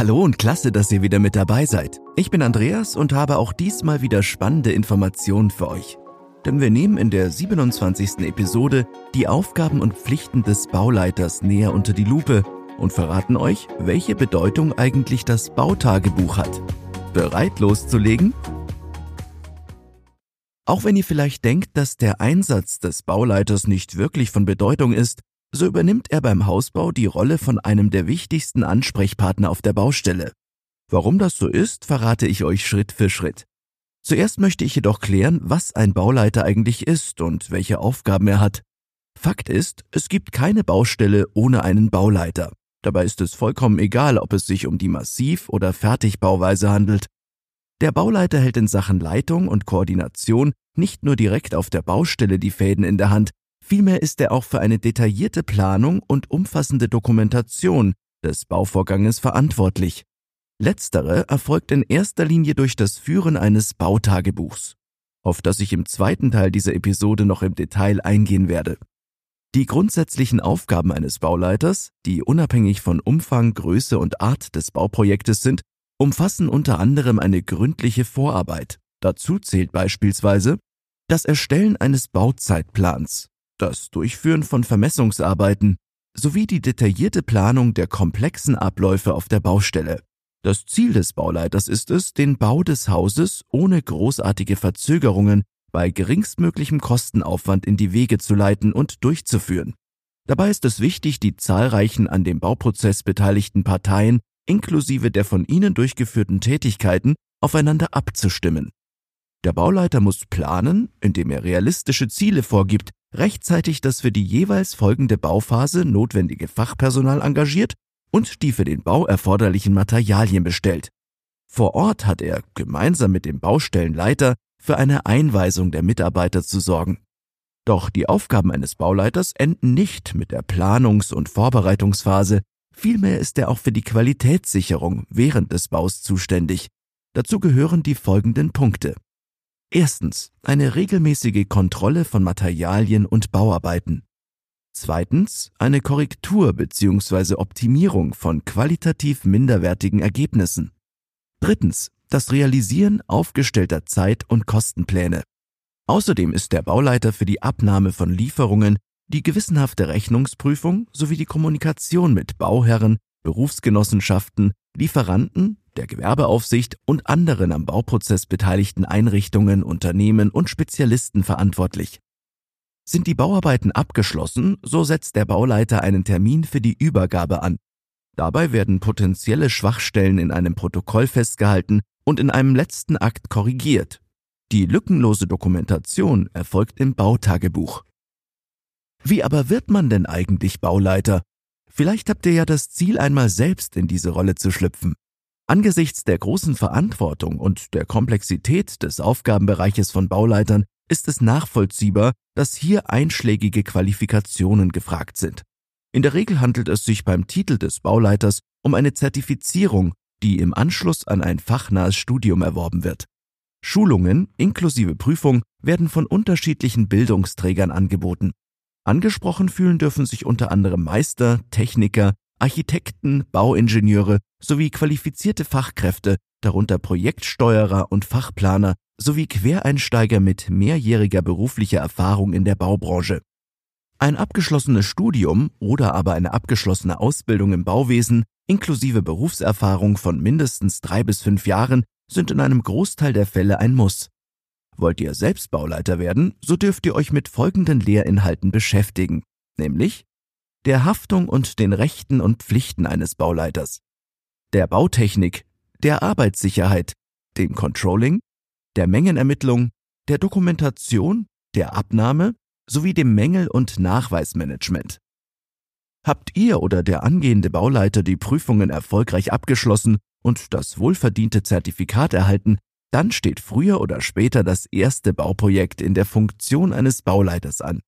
Hallo und klasse, dass ihr wieder mit dabei seid. Ich bin Andreas und habe auch diesmal wieder spannende Informationen für euch. Denn wir nehmen in der 27. Episode die Aufgaben und Pflichten des Bauleiters näher unter die Lupe und verraten euch, welche Bedeutung eigentlich das Bautagebuch hat. Bereit loszulegen? Auch wenn ihr vielleicht denkt, dass der Einsatz des Bauleiters nicht wirklich von Bedeutung ist, so übernimmt er beim Hausbau die Rolle von einem der wichtigsten Ansprechpartner auf der Baustelle. Warum das so ist, verrate ich euch Schritt für Schritt. Zuerst möchte ich jedoch klären, was ein Bauleiter eigentlich ist und welche Aufgaben er hat. Fakt ist, es gibt keine Baustelle ohne einen Bauleiter. Dabei ist es vollkommen egal, ob es sich um die Massiv- oder Fertigbauweise handelt. Der Bauleiter hält in Sachen Leitung und Koordination nicht nur direkt auf der Baustelle die Fäden in der Hand, Vielmehr ist er auch für eine detaillierte Planung und umfassende Dokumentation des Bauvorganges verantwortlich. Letztere erfolgt in erster Linie durch das Führen eines Bautagebuchs, auf das ich im zweiten Teil dieser Episode noch im Detail eingehen werde. Die grundsätzlichen Aufgaben eines Bauleiters, die unabhängig von Umfang, Größe und Art des Bauprojektes sind, umfassen unter anderem eine gründliche Vorarbeit. Dazu zählt beispielsweise das Erstellen eines Bauzeitplans, das Durchführen von Vermessungsarbeiten sowie die detaillierte Planung der komplexen Abläufe auf der Baustelle. Das Ziel des Bauleiters ist es, den Bau des Hauses ohne großartige Verzögerungen bei geringstmöglichem Kostenaufwand in die Wege zu leiten und durchzuführen. Dabei ist es wichtig, die zahlreichen an dem Bauprozess beteiligten Parteien inklusive der von ihnen durchgeführten Tätigkeiten aufeinander abzustimmen. Der Bauleiter muss planen, indem er realistische Ziele vorgibt, rechtzeitig das für die jeweils folgende Bauphase notwendige Fachpersonal engagiert und die für den Bau erforderlichen Materialien bestellt. Vor Ort hat er, gemeinsam mit dem Baustellenleiter, für eine Einweisung der Mitarbeiter zu sorgen. Doch die Aufgaben eines Bauleiters enden nicht mit der Planungs- und Vorbereitungsphase, vielmehr ist er auch für die Qualitätssicherung während des Baus zuständig. Dazu gehören die folgenden Punkte. Erstens eine regelmäßige Kontrolle von Materialien und Bauarbeiten. Zweitens eine Korrektur bzw. Optimierung von qualitativ minderwertigen Ergebnissen. Drittens das Realisieren aufgestellter Zeit- und Kostenpläne. Außerdem ist der Bauleiter für die Abnahme von Lieferungen, die gewissenhafte Rechnungsprüfung sowie die Kommunikation mit Bauherren, Berufsgenossenschaften, Lieferanten der Gewerbeaufsicht und anderen am Bauprozess beteiligten Einrichtungen, Unternehmen und Spezialisten verantwortlich. Sind die Bauarbeiten abgeschlossen, so setzt der Bauleiter einen Termin für die Übergabe an. Dabei werden potenzielle Schwachstellen in einem Protokoll festgehalten und in einem letzten Akt korrigiert. Die lückenlose Dokumentation erfolgt im Bautagebuch. Wie aber wird man denn eigentlich Bauleiter? Vielleicht habt ihr ja das Ziel, einmal selbst in diese Rolle zu schlüpfen. Angesichts der großen Verantwortung und der Komplexität des Aufgabenbereiches von Bauleitern ist es nachvollziehbar, dass hier einschlägige Qualifikationen gefragt sind. In der Regel handelt es sich beim Titel des Bauleiters um eine Zertifizierung, die im Anschluss an ein fachnahes Studium erworben wird. Schulungen inklusive Prüfung werden von unterschiedlichen Bildungsträgern angeboten. Angesprochen fühlen dürfen sich unter anderem Meister, Techniker, Architekten, Bauingenieure sowie qualifizierte Fachkräfte, darunter Projektsteuerer und Fachplaner sowie Quereinsteiger mit mehrjähriger beruflicher Erfahrung in der Baubranche. Ein abgeschlossenes Studium oder aber eine abgeschlossene Ausbildung im Bauwesen inklusive Berufserfahrung von mindestens drei bis fünf Jahren sind in einem Großteil der Fälle ein Muss. Wollt ihr selbst Bauleiter werden, so dürft ihr euch mit folgenden Lehrinhalten beschäftigen, nämlich der Haftung und den Rechten und Pflichten eines Bauleiters, der Bautechnik, der Arbeitssicherheit, dem Controlling, der Mengenermittlung, der Dokumentation, der Abnahme sowie dem Mängel- und Nachweismanagement. Habt ihr oder der angehende Bauleiter die Prüfungen erfolgreich abgeschlossen und das wohlverdiente Zertifikat erhalten, dann steht früher oder später das erste Bauprojekt in der Funktion eines Bauleiters an.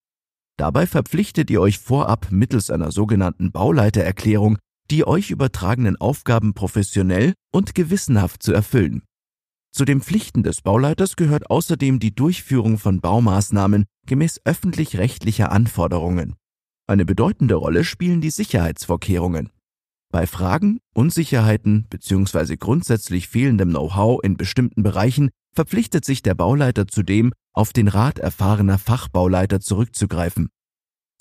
Dabei verpflichtet ihr euch vorab mittels einer sogenannten Bauleitererklärung, die euch übertragenen Aufgaben professionell und gewissenhaft zu erfüllen. Zu den Pflichten des Bauleiters gehört außerdem die Durchführung von Baumaßnahmen gemäß öffentlich-rechtlicher Anforderungen. Eine bedeutende Rolle spielen die Sicherheitsvorkehrungen. Bei Fragen, Unsicherheiten bzw. grundsätzlich fehlendem Know-how in bestimmten Bereichen verpflichtet sich der Bauleiter zudem, auf den Rat erfahrener Fachbauleiter zurückzugreifen.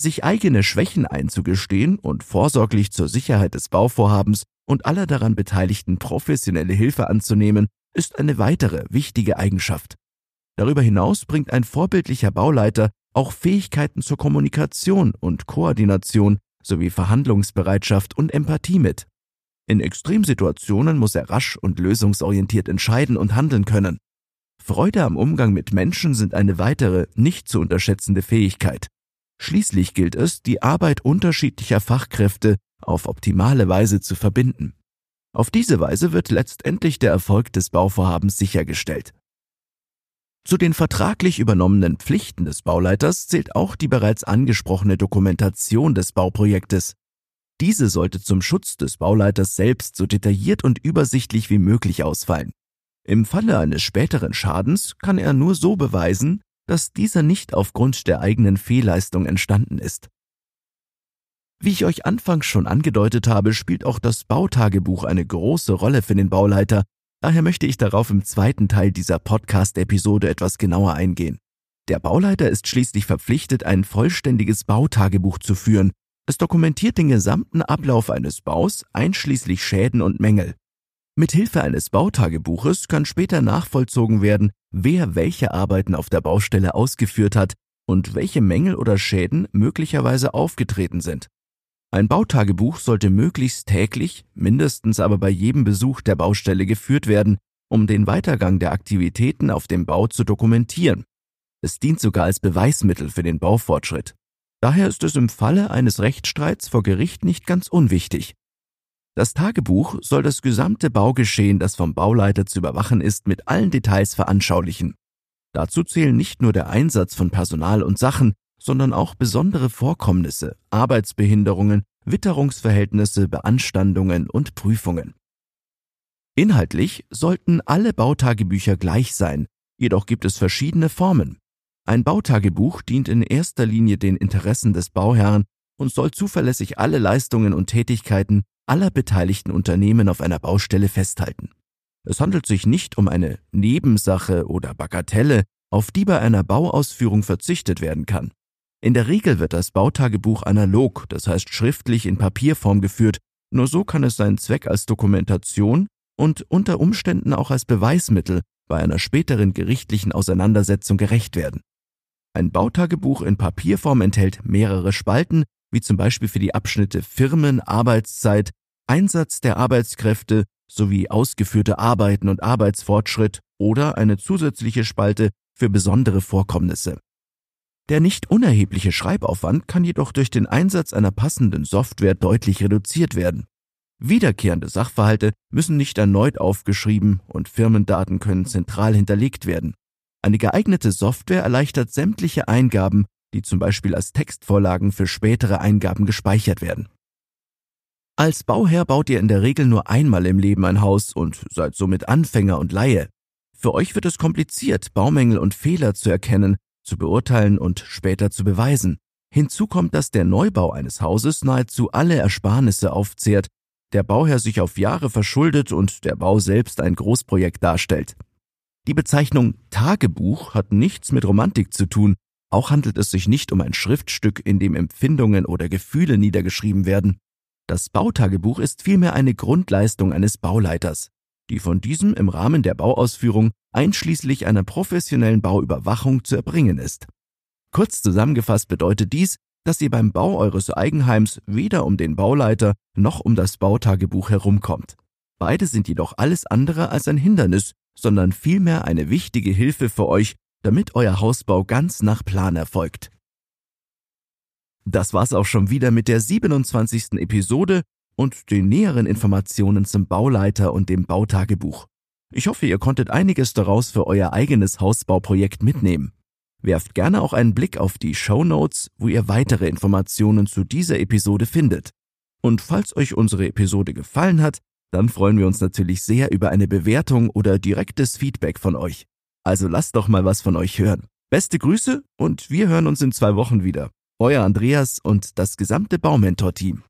Sich eigene Schwächen einzugestehen und vorsorglich zur Sicherheit des Bauvorhabens und aller daran Beteiligten professionelle Hilfe anzunehmen, ist eine weitere wichtige Eigenschaft. Darüber hinaus bringt ein vorbildlicher Bauleiter auch Fähigkeiten zur Kommunikation und Koordination sowie Verhandlungsbereitschaft und Empathie mit. In Extremsituationen muss er rasch und lösungsorientiert entscheiden und handeln können. Freude am Umgang mit Menschen sind eine weitere, nicht zu unterschätzende Fähigkeit. Schließlich gilt es, die Arbeit unterschiedlicher Fachkräfte auf optimale Weise zu verbinden. Auf diese Weise wird letztendlich der Erfolg des Bauvorhabens sichergestellt. Zu den vertraglich übernommenen Pflichten des Bauleiters zählt auch die bereits angesprochene Dokumentation des Bauprojektes. Diese sollte zum Schutz des Bauleiters selbst so detailliert und übersichtlich wie möglich ausfallen. Im Falle eines späteren Schadens kann er nur so beweisen, dass dieser nicht aufgrund der eigenen Fehlleistung entstanden ist. Wie ich euch anfangs schon angedeutet habe, spielt auch das Bautagebuch eine große Rolle für den Bauleiter, Daher möchte ich darauf im zweiten Teil dieser Podcast-Episode etwas genauer eingehen. Der Bauleiter ist schließlich verpflichtet, ein vollständiges Bautagebuch zu führen. Es dokumentiert den gesamten Ablauf eines Baus, einschließlich Schäden und Mängel. Mit Hilfe eines Bautagebuches kann später nachvollzogen werden, wer welche Arbeiten auf der Baustelle ausgeführt hat und welche Mängel oder Schäden möglicherweise aufgetreten sind. Ein Bautagebuch sollte möglichst täglich, mindestens aber bei jedem Besuch der Baustelle geführt werden, um den Weitergang der Aktivitäten auf dem Bau zu dokumentieren. Es dient sogar als Beweismittel für den Baufortschritt. Daher ist es im Falle eines Rechtsstreits vor Gericht nicht ganz unwichtig. Das Tagebuch soll das gesamte Baugeschehen, das vom Bauleiter zu überwachen ist, mit allen Details veranschaulichen. Dazu zählen nicht nur der Einsatz von Personal und Sachen, sondern auch besondere Vorkommnisse, Arbeitsbehinderungen, Witterungsverhältnisse, Beanstandungen und Prüfungen. Inhaltlich sollten alle Bautagebücher gleich sein, jedoch gibt es verschiedene Formen. Ein Bautagebuch dient in erster Linie den Interessen des Bauherrn und soll zuverlässig alle Leistungen und Tätigkeiten aller beteiligten Unternehmen auf einer Baustelle festhalten. Es handelt sich nicht um eine Nebensache oder Bagatelle, auf die bei einer Bauausführung verzichtet werden kann. In der Regel wird das Bautagebuch analog, das heißt schriftlich in Papierform geführt, nur so kann es seinen Zweck als Dokumentation und unter Umständen auch als Beweismittel bei einer späteren gerichtlichen Auseinandersetzung gerecht werden. Ein Bautagebuch in Papierform enthält mehrere Spalten, wie zum Beispiel für die Abschnitte Firmen, Arbeitszeit, Einsatz der Arbeitskräfte sowie ausgeführte Arbeiten und Arbeitsfortschritt oder eine zusätzliche Spalte für besondere Vorkommnisse. Der nicht unerhebliche Schreibaufwand kann jedoch durch den Einsatz einer passenden Software deutlich reduziert werden. Wiederkehrende Sachverhalte müssen nicht erneut aufgeschrieben und Firmendaten können zentral hinterlegt werden. Eine geeignete Software erleichtert sämtliche Eingaben, die zum Beispiel als Textvorlagen für spätere Eingaben gespeichert werden. Als Bauherr baut ihr in der Regel nur einmal im Leben ein Haus und seid somit Anfänger und Laie. Für euch wird es kompliziert, Baumängel und Fehler zu erkennen zu beurteilen und später zu beweisen. Hinzu kommt, dass der Neubau eines Hauses nahezu alle Ersparnisse aufzehrt, der Bauherr sich auf Jahre verschuldet und der Bau selbst ein Großprojekt darstellt. Die Bezeichnung Tagebuch hat nichts mit Romantik zu tun, auch handelt es sich nicht um ein Schriftstück, in dem Empfindungen oder Gefühle niedergeschrieben werden. Das Bautagebuch ist vielmehr eine Grundleistung eines Bauleiters die von diesem im Rahmen der Bauausführung einschließlich einer professionellen Bauüberwachung zu erbringen ist. Kurz zusammengefasst bedeutet dies, dass ihr beim Bau eures Eigenheims weder um den Bauleiter noch um das Bautagebuch herumkommt. Beide sind jedoch alles andere als ein Hindernis, sondern vielmehr eine wichtige Hilfe für euch, damit euer Hausbau ganz nach Plan erfolgt. Das war's auch schon wieder mit der 27. Episode und den näheren Informationen zum Bauleiter und dem Bautagebuch. Ich hoffe, ihr konntet einiges daraus für euer eigenes Hausbauprojekt mitnehmen. Werft gerne auch einen Blick auf die Show Notes, wo ihr weitere Informationen zu dieser Episode findet. Und falls euch unsere Episode gefallen hat, dann freuen wir uns natürlich sehr über eine Bewertung oder direktes Feedback von euch. Also lasst doch mal was von euch hören. Beste Grüße und wir hören uns in zwei Wochen wieder. Euer Andreas und das gesamte Baumentor-Team.